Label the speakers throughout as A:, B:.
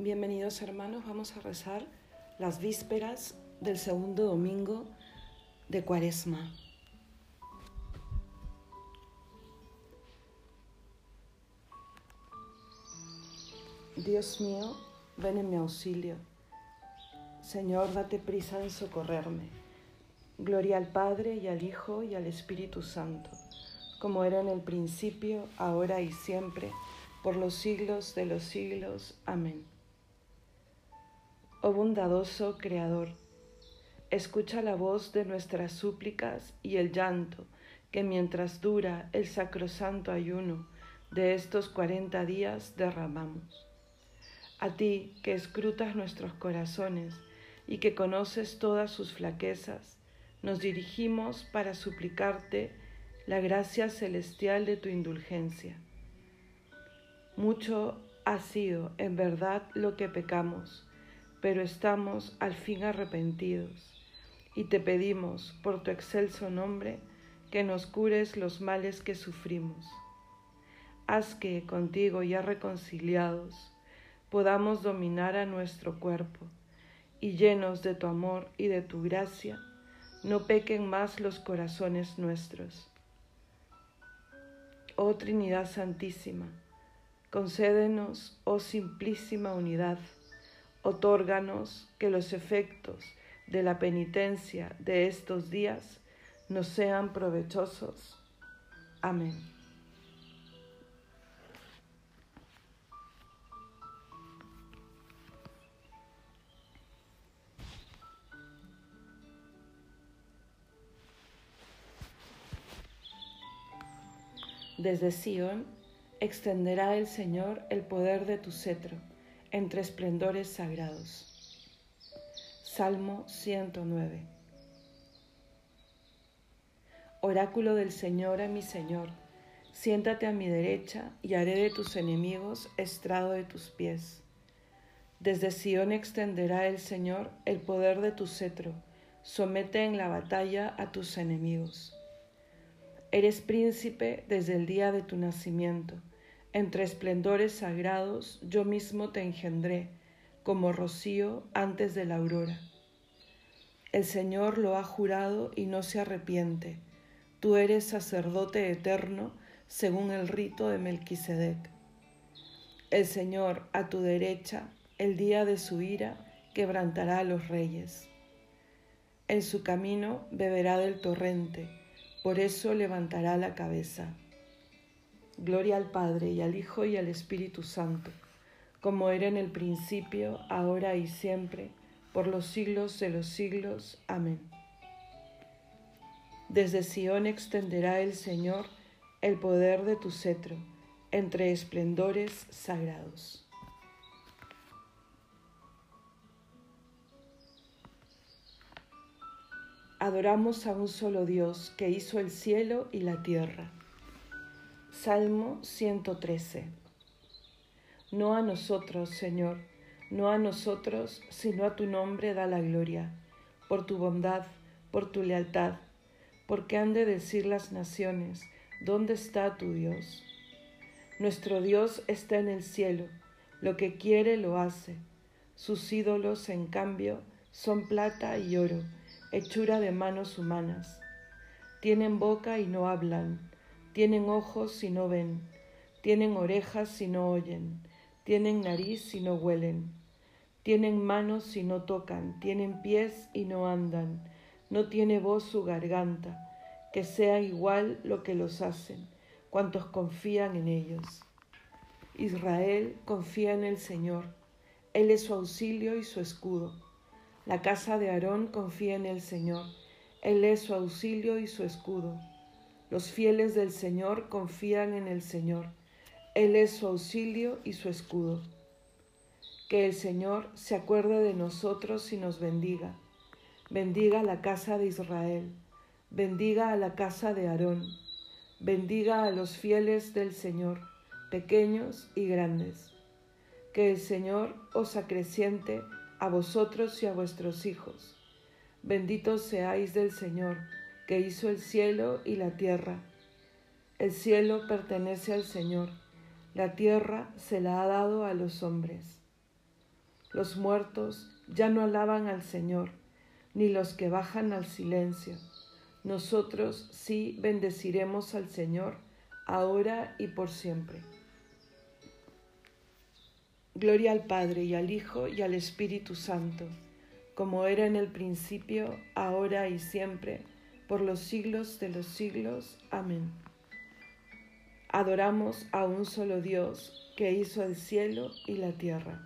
A: Bienvenidos hermanos, vamos a rezar las vísperas del segundo domingo de Cuaresma. Dios mío, ven en mi auxilio. Señor, date prisa en socorrerme. Gloria al Padre y al Hijo y al Espíritu Santo, como era en el principio, ahora y siempre, por los siglos de los siglos. Amén. Oh bondadoso Creador, escucha la voz de nuestras súplicas y el llanto que mientras dura el sacrosanto ayuno de estos cuarenta días derramamos. A ti que escrutas nuestros corazones y que conoces todas sus flaquezas, nos dirigimos para suplicarte la gracia celestial de tu indulgencia. Mucho ha sido en verdad lo que pecamos pero estamos al fin arrepentidos y te pedimos por tu excelso nombre que nos cures los males que sufrimos. Haz que contigo ya reconciliados podamos dominar a nuestro cuerpo y llenos de tu amor y de tu gracia, no pequen más los corazones nuestros. Oh Trinidad Santísima, concédenos, oh simplísima unidad, Otórganos que los efectos de la penitencia de estos días nos sean provechosos. Amén. Desde Sion extenderá el Señor el poder de tu cetro entre esplendores sagrados. Salmo 109. Oráculo del Señor a mi Señor, siéntate a mi derecha y haré de tus enemigos estrado de tus pies. Desde Sión extenderá el Señor el poder de tu cetro, somete en la batalla a tus enemigos. Eres príncipe desde el día de tu nacimiento entre esplendores sagrados yo mismo te engendré, como rocío antes de la aurora. El Señor lo ha jurado y no se arrepiente. Tú eres sacerdote eterno según el rito de Melquisedec. El Señor a tu derecha, el día de su ira, quebrantará a los reyes. En su camino beberá del torrente, por eso levantará la cabeza. Gloria al Padre y al Hijo y al Espíritu Santo, como era en el principio, ahora y siempre, por los siglos de los siglos. Amén. Desde Sión extenderá el Señor el poder de tu cetro entre esplendores sagrados. Adoramos a un solo Dios que hizo el cielo y la tierra Salmo 113. No a nosotros, Señor, no a nosotros, sino a tu nombre da la gloria, por tu bondad, por tu lealtad, porque han de decir las naciones, ¿dónde está tu Dios? Nuestro Dios está en el cielo, lo que quiere lo hace. Sus ídolos, en cambio, son plata y oro, hechura de manos humanas. Tienen boca y no hablan tienen ojos y no ven, tienen orejas y no oyen, tienen nariz y no huelen, tienen manos y no tocan, tienen pies y no andan, no tiene voz su garganta, que sea igual lo que los hacen, cuantos confían en ellos. Israel confía en el Señor, Él es su auxilio y su escudo. La casa de Aarón confía en el Señor, Él es su auxilio y su escudo. Los fieles del Señor confían en el Señor. Él es su auxilio y su escudo. Que el Señor se acuerde de nosotros y nos bendiga. Bendiga a la casa de Israel. Bendiga a la casa de Aarón. Bendiga a los fieles del Señor, pequeños y grandes. Que el Señor os acreciente a vosotros y a vuestros hijos. Benditos seáis del Señor que hizo el cielo y la tierra. El cielo pertenece al Señor, la tierra se la ha dado a los hombres. Los muertos ya no alaban al Señor, ni los que bajan al silencio. Nosotros sí bendeciremos al Señor, ahora y por siempre. Gloria al Padre y al Hijo y al Espíritu Santo, como era en el principio, ahora y siempre, por los siglos de los siglos. Amén. Adoramos a un solo Dios que hizo el cielo y la tierra.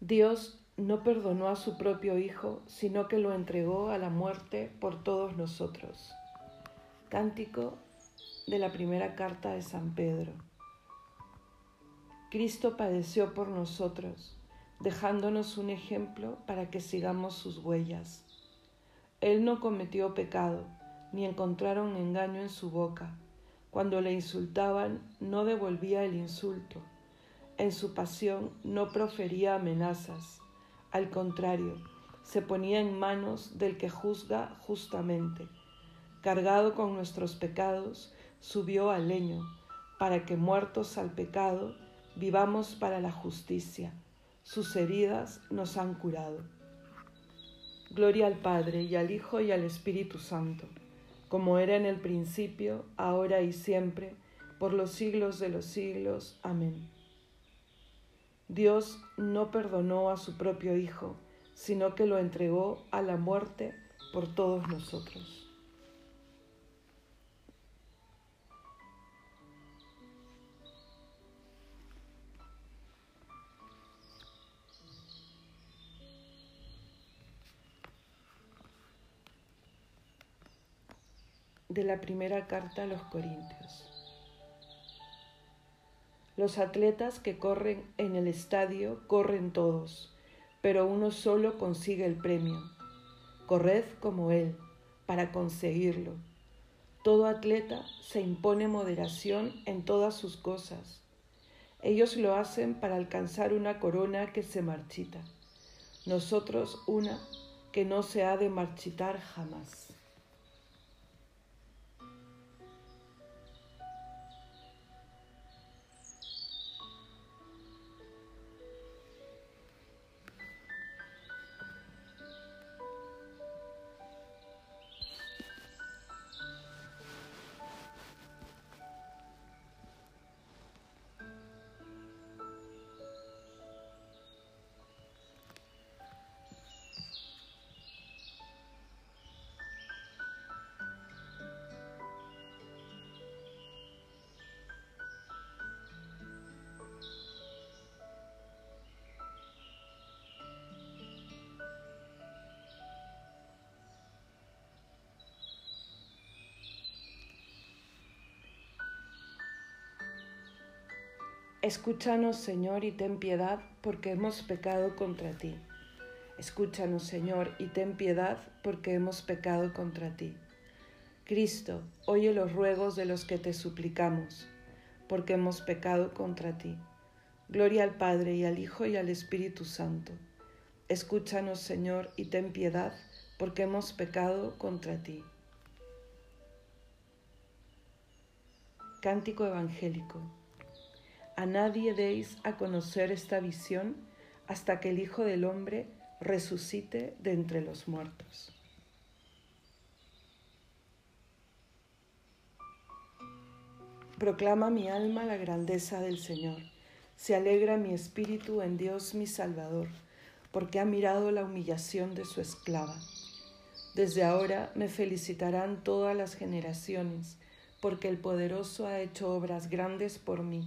A: Dios no perdonó a su propio Hijo, sino que lo entregó a la muerte por todos nosotros. Cántico de la primera carta de San Pedro. Cristo padeció por nosotros, dejándonos un ejemplo para que sigamos sus huellas. Él no cometió pecado, ni encontraron engaño en su boca. Cuando le insultaban, no devolvía el insulto en su pasión no profería amenazas, al contrario, se ponía en manos del que juzga justamente. Cargado con nuestros pecados, subió al leño, para que muertos al pecado, vivamos para la justicia. Sus heridas nos han curado. Gloria al Padre y al Hijo y al Espíritu Santo, como era en el principio, ahora y siempre, por los siglos de los siglos. Amén. Dios no perdonó a su propio Hijo, sino que lo entregó a la muerte por todos nosotros. De la primera carta a los Corintios. Los atletas que corren en el estadio corren todos, pero uno solo consigue el premio. Corred como él para conseguirlo. Todo atleta se impone moderación en todas sus cosas. Ellos lo hacen para alcanzar una corona que se marchita, nosotros una que no se ha de marchitar jamás. Escúchanos, Señor, y ten piedad, porque hemos pecado contra ti. Escúchanos, Señor, y ten piedad, porque hemos pecado contra ti. Cristo, oye los ruegos de los que te suplicamos, porque hemos pecado contra ti. Gloria al Padre y al Hijo y al Espíritu Santo. Escúchanos, Señor, y ten piedad, porque hemos pecado contra ti. Cántico Evangélico. A nadie deis a conocer esta visión hasta que el Hijo del Hombre resucite de entre los muertos. Proclama mi alma la grandeza del Señor. Se alegra mi espíritu en Dios mi Salvador, porque ha mirado la humillación de su esclava. Desde ahora me felicitarán todas las generaciones, porque el poderoso ha hecho obras grandes por mí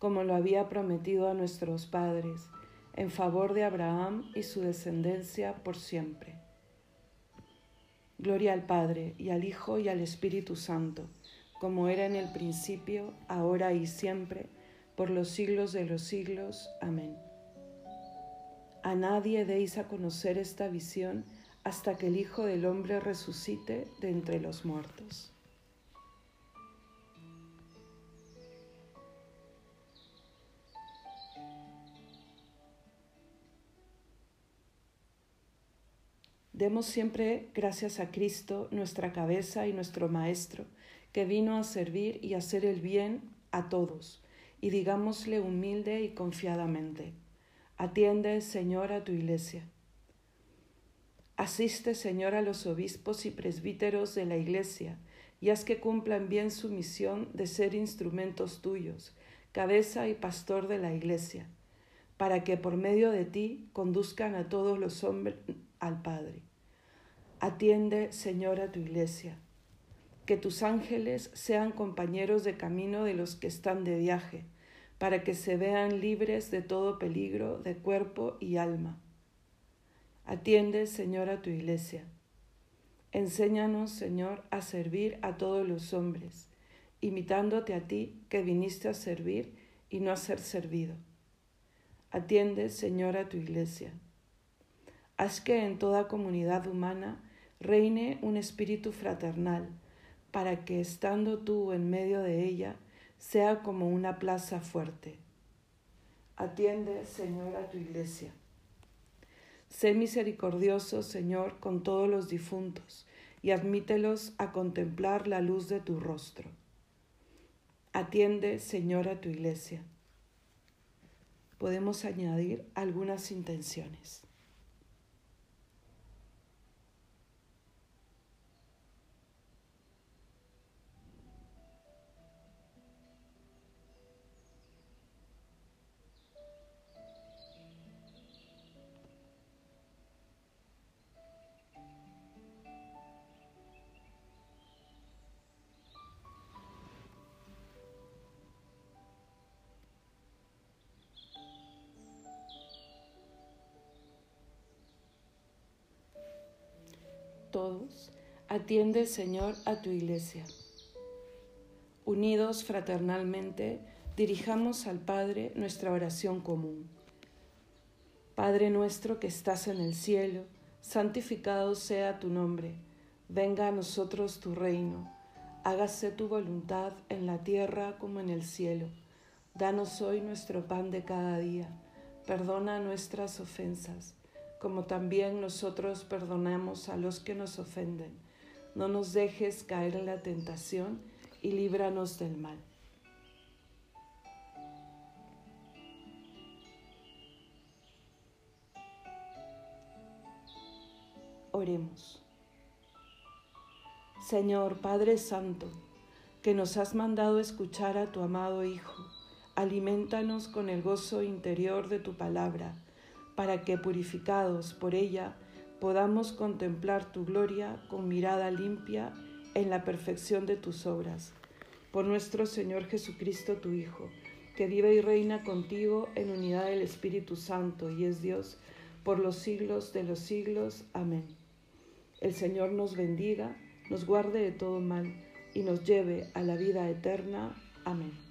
A: como lo había prometido a nuestros padres, en favor de Abraham y su descendencia por siempre. Gloria al Padre y al Hijo y al Espíritu Santo, como era en el principio, ahora y siempre, por los siglos de los siglos. Amén. A nadie deis a conocer esta visión hasta que el Hijo del Hombre resucite de entre los muertos. Demos siempre gracias a Cristo, nuestra cabeza y nuestro Maestro, que vino a servir y hacer el bien a todos, y digámosle humilde y confiadamente, atiende, Señor, a tu iglesia. Asiste, Señor, a los obispos y presbíteros de la iglesia, y haz que cumplan bien su misión de ser instrumentos tuyos, cabeza y pastor de la iglesia, para que por medio de ti conduzcan a todos los hombres al Padre. Atiende, Señor, a tu iglesia. Que tus ángeles sean compañeros de camino de los que están de viaje, para que se vean libres de todo peligro de cuerpo y alma. Atiende, Señor, a tu iglesia. Enséñanos, Señor, a servir a todos los hombres, imitándote a ti que viniste a servir y no a ser servido. Atiende, Señor, a tu iglesia. Haz que en toda comunidad humana reine un espíritu fraternal, para que estando tú en medio de ella, sea como una plaza fuerte. Atiende, Señor, a tu iglesia. Sé misericordioso, Señor, con todos los difuntos, y admítelos a contemplar la luz de tu rostro. Atiende, Señor, a tu iglesia. Podemos añadir algunas intenciones. Atiende, Señor, a tu iglesia. Unidos fraternalmente, dirijamos al Padre nuestra oración común. Padre nuestro que estás en el cielo, santificado sea tu nombre, venga a nosotros tu reino, hágase tu voluntad en la tierra como en el cielo. Danos hoy nuestro pan de cada día, perdona nuestras ofensas como también nosotros perdonamos a los que nos ofenden. No nos dejes caer en la tentación y líbranos del mal. Oremos. Señor Padre Santo, que nos has mandado escuchar a tu amado Hijo, alimentanos con el gozo interior de tu palabra para que, purificados por ella, podamos contemplar tu gloria con mirada limpia en la perfección de tus obras. Por nuestro Señor Jesucristo, tu Hijo, que vive y reina contigo en unidad del Espíritu Santo y es Dios por los siglos de los siglos. Amén. El Señor nos bendiga, nos guarde de todo mal y nos lleve a la vida eterna. Amén.